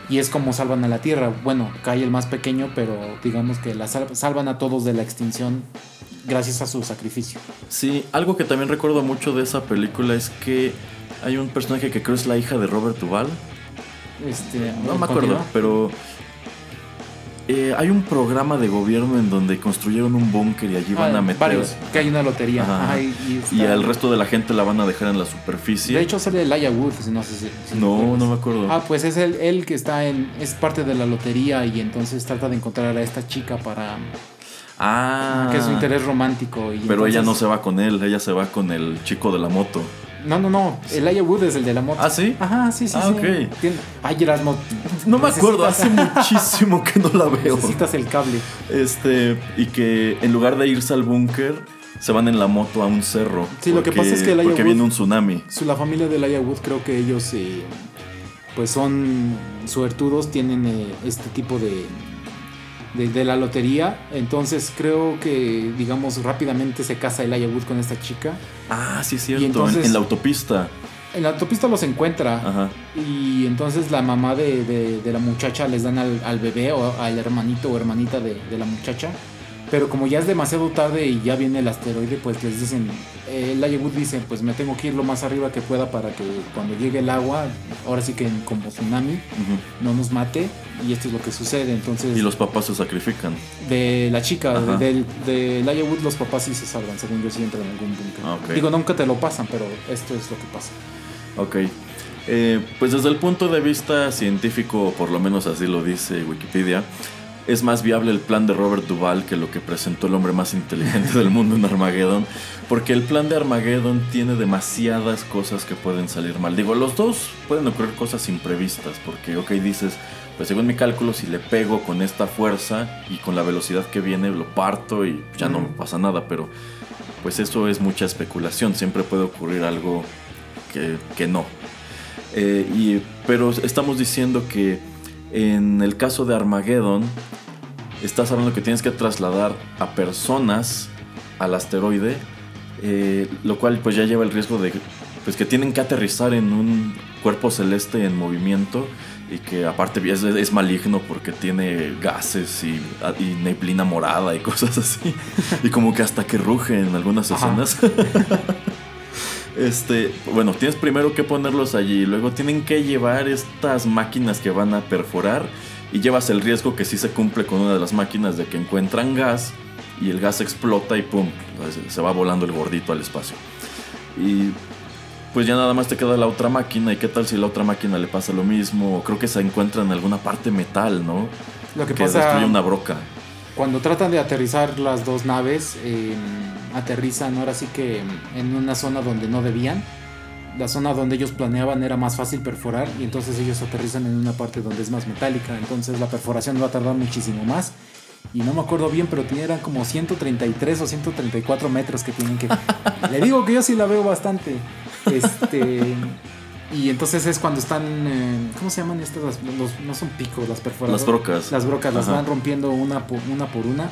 y es como salvan a la Tierra. Bueno, cae el más pequeño, pero digamos que la sal- salvan a todos de la extinción gracias a su sacrificio. Sí, algo que también recuerdo mucho de esa película es que hay un personaje que creo es la hija de Robert Duvall. Este, No me acuerdo, pero eh, hay un programa de gobierno en donde construyeron un búnker y allí van Ah, a meter. varios, que hay una lotería. Ajá. Ajá, y, al resto de la gente la van a dejar en la superficie. De hecho sale Elijah Wood, si no sé si- si no, no me acuerdo. Ah, pues es él, él que está en. es parte de la lotería y entonces trata de encontrar a esta chica para. Ah, que es su interés romántico. Y Pero ella no se va con él, ella se va con el chico de la moto. No, no, no. Elijah Wood es el de la moto. ¿Ah, sí? Ajá, sí, sí. Ah, sí. ok. Tiene- Ay, Erasmo. No me acuerdo, hace muchísimo que no la veo. Necesitas el cable. Este, y que en lugar de irse al búnker, se van en la moto a un cerro. Sí, lo que pasa es que Elijah Porque Wood- viene un tsunami. Su, la familia de Elijah Wood, creo que ellos. eh, pues son suertudos, tienen eh, este tipo de, de. de la lotería. Entonces creo que, digamos, rápidamente se casa Elijah Wood con esta chica. Ah, sí, es cierto. Y entonces- en, en la autopista. En la autopista los encuentra. Ajá. Y entonces la mamá de, de- de la muchacha les dan al, al bebé o al hermanito o hermanita de, de la muchacha. Pero como ya es demasiado tarde y ya viene el asteroide, pues les dicen, eh, Wood dice, pues me tengo que ir lo más arriba que pueda para que cuando llegue el agua, ahora sí que como tsunami, ujú. no nos mate. Y esto es lo que sucede. Entonces, Y los papás se sacrifican. de la chica, Ajá. de, de Elijah Wood, los papás sí se salvan, según yo, si entran en algún búnker. Ah, ok. Digo, nunca te lo pasan, pero esto es lo que pasa. Ok. Eh, pues desde el punto de vista científico, por lo menos así lo dice Wikipedia, es más viable el plan de Robert Duvall que lo que presentó el hombre más inteligente del mundo en Armageddon, porque el plan de Armageddon tiene demasiadas cosas que pueden salir mal. Digo, los dos pueden ocurrir cosas imprevistas, porque, ok, dices, pues según mi cálculo, si le pego con esta fuerza y con la velocidad que viene, lo parto y ya no Ujú. pasa nada, pero pues eso es mucha especulación, siempre puede ocurrir algo que, que no. Eh, y, pero estamos diciendo que en el caso de Armageddon, estás hablando que tienes que trasladar a personas al asteroide, eh, lo cual pues ya lleva el riesgo de pues, que tienen que aterrizar en un cuerpo celeste en movimiento y que aparte es, es maligno porque tiene gases y, y neblina morada y cosas así. y como que hasta que ruge en algunas escenas. Este, bueno, tienes primero que ponerlos allí, luego tienen que llevar estas máquinas que van a perforar y llevas el riesgo que sí se cumple con una de las máquinas de que encuentran gas y el gas explota y pum, se- se va volando el gordito al espacio. Y pues ya nada más te queda la otra máquina y qué tal si la otra máquina le pasa lo mismo, creo que se encuentra en alguna parte metal, ¿no? Lo que, Que pasa destruye una broca. Cuando tratan de aterrizar las dos naves, eh, aterrizan ahora sí que en una zona donde no debían. La zona donde ellos planeaban era más fácil perforar y entonces ellos aterrizan en una parte donde es más metálica. Entonces la perforación va a tardar muchísimo más. Y no me acuerdo bien, pero eran como 133 o 134 metros que tienen que... Le digo que yo sí la veo bastante. Este... Y entonces es cuando están... eh, ¿Cómo se llaman estas? Las- los- no son picos, las perforadoras. Las brocas. Las brocas las van rompiendo una por una. Por una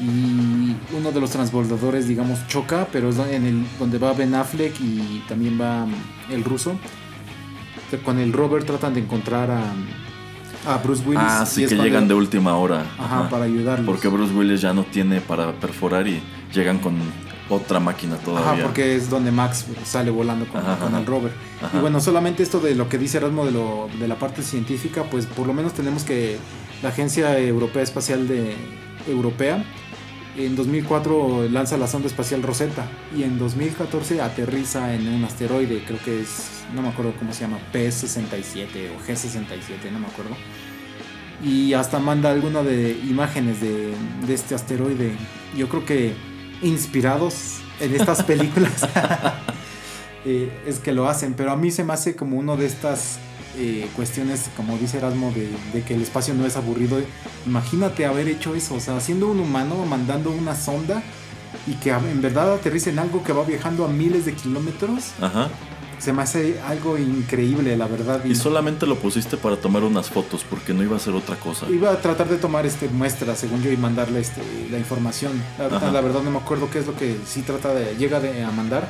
y uno de los transbordadores, digamos, choca, pero es en el donde va Ben Affleck y también va mm, el ruso. Con el Robert tratan de encontrar a, a Bruce Willis. Ah, sí, que llegan de última hora. Ajá, Ajá. para ayudarlos. Porque Bruce Willis ya no tiene para perforar y llegan con otra máquina todavía. Ajá, porque es donde Max sale volando con, Ajá, con ajá. el. Ajá. Y bueno, solamente esto de lo que dice Erasmo de, lo, de la parte científica, pues por lo menos tenemos que la Agencia Europea Espacial de Europea en 2004 lanza la sonda espacial Rosetta y en 2014 aterriza en un asteroide, creo que es, no me acuerdo cómo se llama, P67 o G67, no me acuerdo. Y hasta manda alguna de imágenes de, de este asteroide. Yo creo que inspirados en estas películas eh, es que lo hacen, pero a mí se me hace como uno de estas eh, cuestiones, como dice Erasmo, de, de que el espacio no es aburrido. Imagínate haber hecho eso, o sea, siendo un humano, mandando una sonda y que en verdad aterrice en algo que va viajando a miles de kilómetros, Ajá. Se me hace algo increíble, la verdad. Y solamente lo pusiste para tomar unas fotos porque no iba a ser otra cosa. Iba a tratar de tomar este muestras, según yo, y mandarle este, la información. La, verdad- Ajá. la verdad no me acuerdo qué es lo que sí trata de, llega de, a mandar.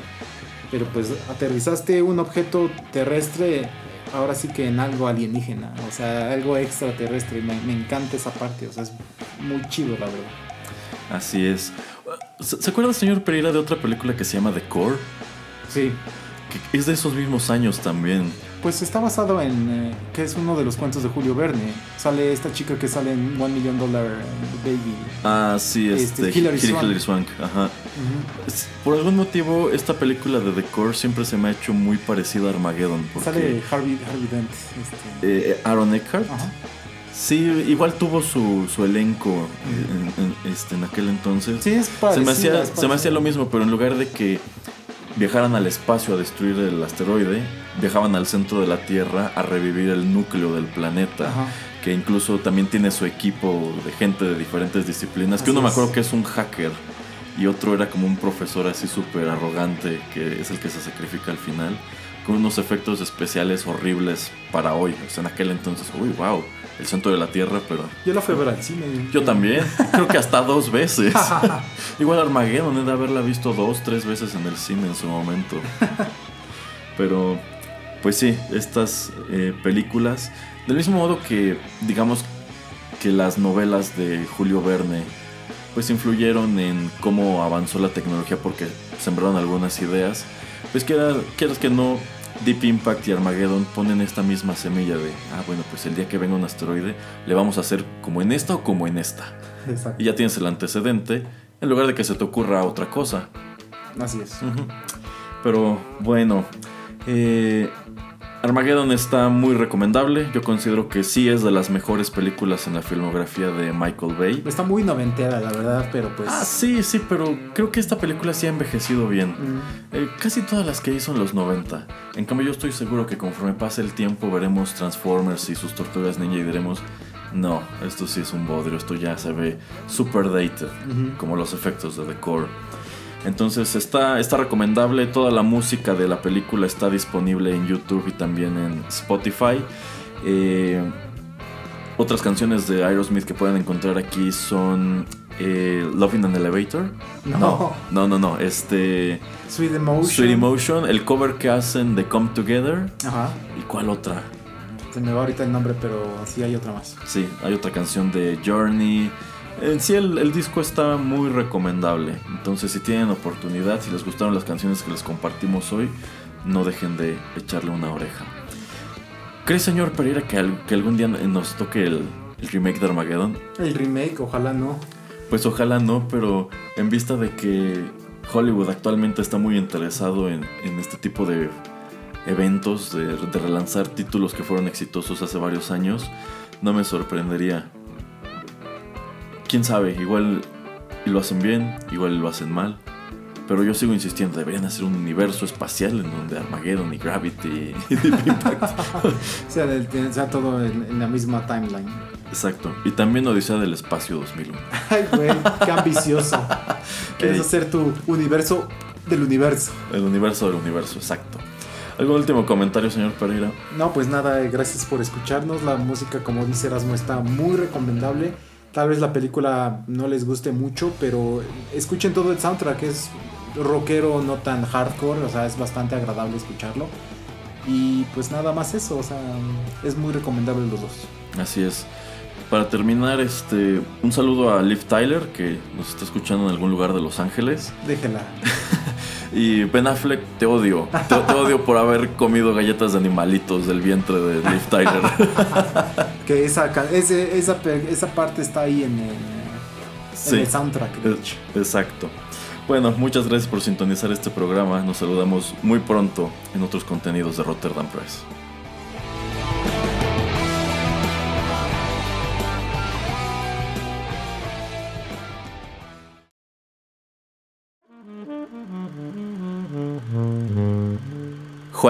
Pero pues aterrizaste un objeto terrestre, ahora sí que en algo alienígena, o sea, algo extraterrestre. Me, me encanta esa parte, o sea, es muy chido, la verdad. Así es. ¿Se se acuerda, señor Pereira, de otra película que se llama The Core? Sí, Que es de esos mismos años también. pues está basado en, eh, que es uno de los cuentos de Julio Verne. Sale esta chica que sale en One Million Dollar Baby. Ah, sí, Este, este. Hilary Hil- Swank. Hilary Swank, ajá. Por algún motivo, esta película de The Core siempre se me ha hecho muy parecida a Armageddon. Porque, Sale Harvey, Harvey Dent. este. eh, Aaron Eckhart. Ajá. Sí, igual tuvo su, su elenco en, en- este, en aquel entonces. Sí, es se, me parecida, hacía, es se me hacía lo mismo, pero en lugar de que viajaran al espacio a destruir el asteroide, viajaban al centro de la Tierra a revivir el núcleo del planeta. Ajá. Que incluso también tiene su equipo de gente de diferentes disciplinas. Así que uno me acuerdo que es un hacker y otro era como un profesor así súper arrogante que es el que se sacrifica al final. Con unos efectos especiales horribles para hoy. O sea, en aquel entonces, uy, wow, el centro de la Tierra, pero Yo la fui a ver al cine. yo también, creo que hasta dos veces. Igual Armageddon, he de haberla visto dos, tres veces en el cine en su momento. Pero pues sí, estas eh, películas, del mismo modo que, digamos, que las novelas de Julio Verne, pues influyeron en cómo avanzó la tecnología porque sembraron algunas ideas, pues quieras, quieras que no, Deep Impact y Armageddon ponen esta misma semilla de, ah, bueno, pues el día que venga un asteroide, le vamos a hacer como en esta o como en esta. Exacto. Y ya tienes el antecedente, en lugar de que se te ocurra otra cosa. Así es. Ujú. Pero bueno, eh, Armageddon está muy recomendable. Yo considero que sí es de las mejores películas en la filmografía de Michael Bay. Está muy noventera, la verdad, pero pues. Ah, sí, sí, pero creo que esta película sí ha envejecido bien. mm, Eh, casi todas las que hizo en los 90. En cambio, yo estoy seguro que conforme pase el tiempo veremos Transformers y sus tortugas ninja y diremos, no, esto sí es un bodrio, esto ya se ve super dated, como los efectos de The Core. Entonces está, está recomendable, toda la música de la película está disponible en YouTube y también en Spotify. Eh, otras canciones de Aerosmith que pueden encontrar aquí son eh, Love in an Elevator. No. no, no, no, no, este... Sweet Emotion. Sweet Emotion, el cover que hacen de Come Together. Ajá. ¿Y cuál otra? Se me va ahorita el nombre, pero sí hay otra más. Sí, hay otra canción de Journey. En sí, el, el disco está muy recomendable. Entonces, si tienen oportunidad, si les gustaron las canciones que les compartimos hoy, no dejen de echarle una oreja. ¿Cree, señor Pereira, que, al- que algún día nos toque el, el remake de Armageddon? El remake, ojalá no. Pues ojalá no, pero en vista de que Hollywood actualmente está muy interesado en, en este tipo de eventos, de, de relanzar títulos que fueron exitosos hace varios años, no me sorprendería. Quién sabe, igual lo hacen bien, igual lo hacen mal. Pero yo sigo insistiendo, deberían hacer un universo espacial en donde Armageddon y Gravity y Deep Impact. O sea, del- sea todo en, en la misma timeline. Exacto. Y también Odisea del Espacio 2001. Ay, güey, qué ambicioso. Quieres Ey. hacer tu universo del universo. El universo del universo, exacto. ¿Algún último comentario, señor Pereira? No, pues nada, eh, gracias por escucharnos. La música, como dice Erasmo, está muy recomendable. Tal vez la película no les guste mucho, pero escuchen todo el soundtrack. Es rockero, no tan hardcore, o sea, es bastante agradable escucharlo. Y pues nada más eso, o sea, es muy recomendable los dos. Así es. Para terminar, este, un saludo a Liv Tyler, que nos está escuchando en algún lugar de Los Ángeles. Déjela. Y Ben Affleck, te odio. Te, te odio por haber comido galletas de animalitos del vientre de Liv Tyler. Que esa, ese- esa, esa parte está ahí en el, en el soundtrack, de hecho. Exacto. Bueno, muchas gracias por sintonizar este programa. Nos saludamos muy pronto en otros contenidos de Rotterdam Press.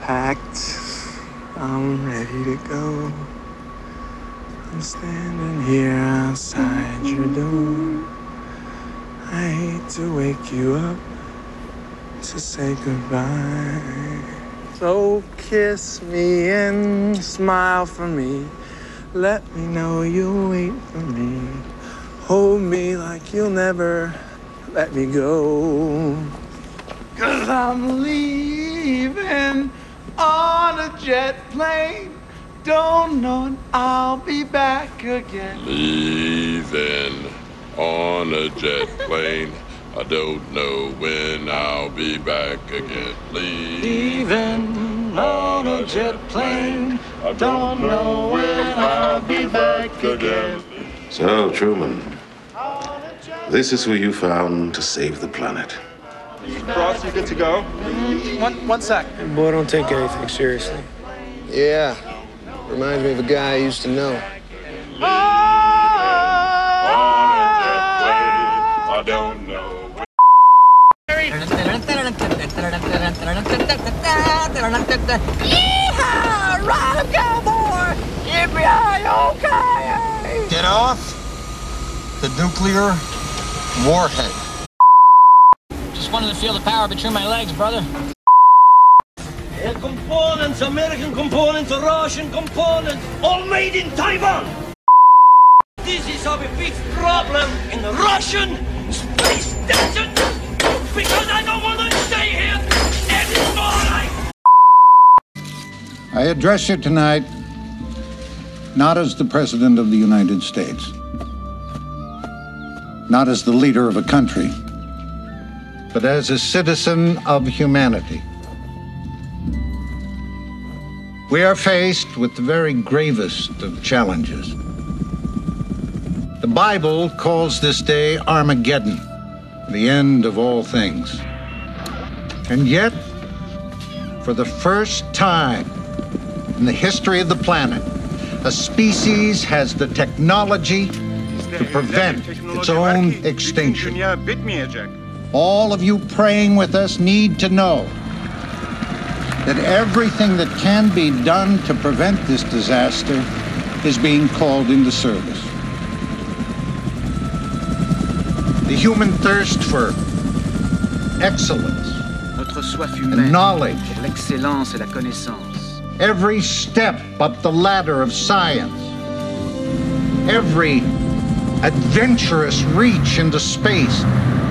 Packed. I'm ready to go. I'm standing here outside your door. I hate to wake you up to say goodbye. So kiss me and smile for me. Let me know you'll wait for me. Hold me like you'll never let me go. Cause I'm leaving on a jet plane. Don't know when I'll be back again. Leaving on a jet plane. I don't know when I'll be back again. Leaving on a jet plane. I don't know when I'll be back again. So, Truman, this is who you found to save the planet. Ross, you good to go? One, one sec. Boy, don't take anything seriously. Yeah. Reminds me of a guy I used to know. I don't know. Yeehaw! Ride 'em, cowboy! Yippee-yi-yo-ki-yay! Get off the nuclear warhead. Just wanted to feel the power between my legs, brother. Air components, American components, Russian components, all made in Taiwan. This is our big problem in the Russian space station because I don't want to stay here anymore. I I address you tonight not as the President of the United States, not as the leader of a country, but as a citizen of humanity. We are faced with the very gravest of challenges. The Bible calls this day Armageddon, the end of all things. And yet, for the first time in the history of the planet, a species has the technology to prevent its own extinction. All of you praying with us need to know that everything that can be done to prevent this disaster is being called into service. The human thirst for excellence, Notre soif and humaine knowledge, l'excellence et la connaissance. every step up the ladder of science, every adventurous reach into space,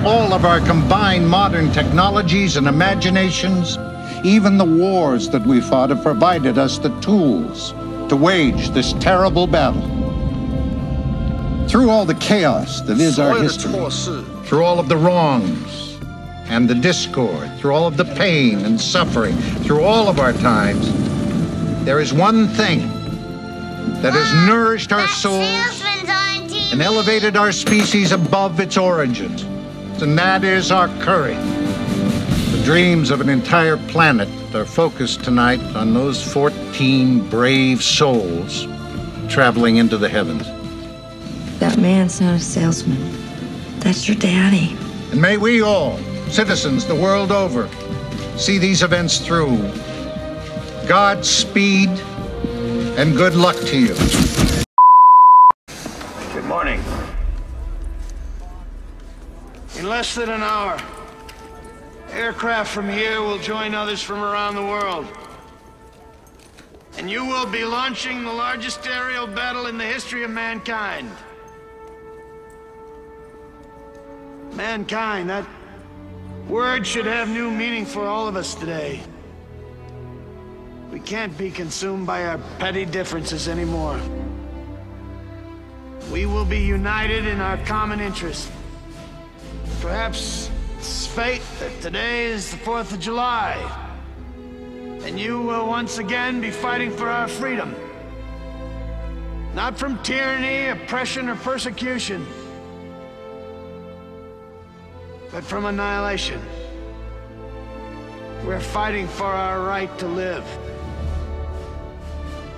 all of our combined modern technologies and imaginations, even the wars that we fought have provided us the tools to wage this terrible battle. Through all the chaos that is our history, through all of the wrongs and the discord, through all of the pain and suffering, through all of our times, there is one thing that has nourished our souls and elevated our species above its origins and that is our courage. The dreams of an entire planet are focused tonight on those 14 brave souls traveling into the heavens. That man's not a salesman. That's your daddy. And may we all, citizens the world over, see these events through. Godspeed and good luck to you. Good morning. In less than an hour, aircraft from here will join others from around the world. And you will be launching the largest aerial battle in the history of mankind. Mankind, that word should have new meaning for all of us today. We can't be consumed by our petty differences anymore. We will be united in our common interest. Perhaps it's fate that today is the 4th of July. And you will once again be fighting for our freedom. Not from tyranny, oppression, or persecution, but from annihilation. We're fighting for our right to live,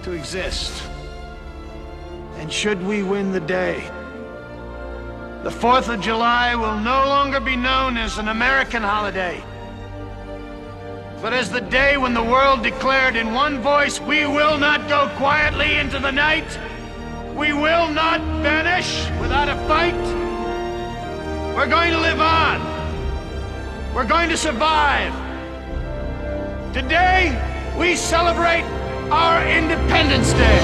to exist. And should we win the day, the 4th of July will no longer be known as an American holiday. but as the day when the world declared in one voice, We will not go quietly into the night, we will not vanish without a fight. We're going to live on. We're going to survive. Today, we celebrate our Independence Day.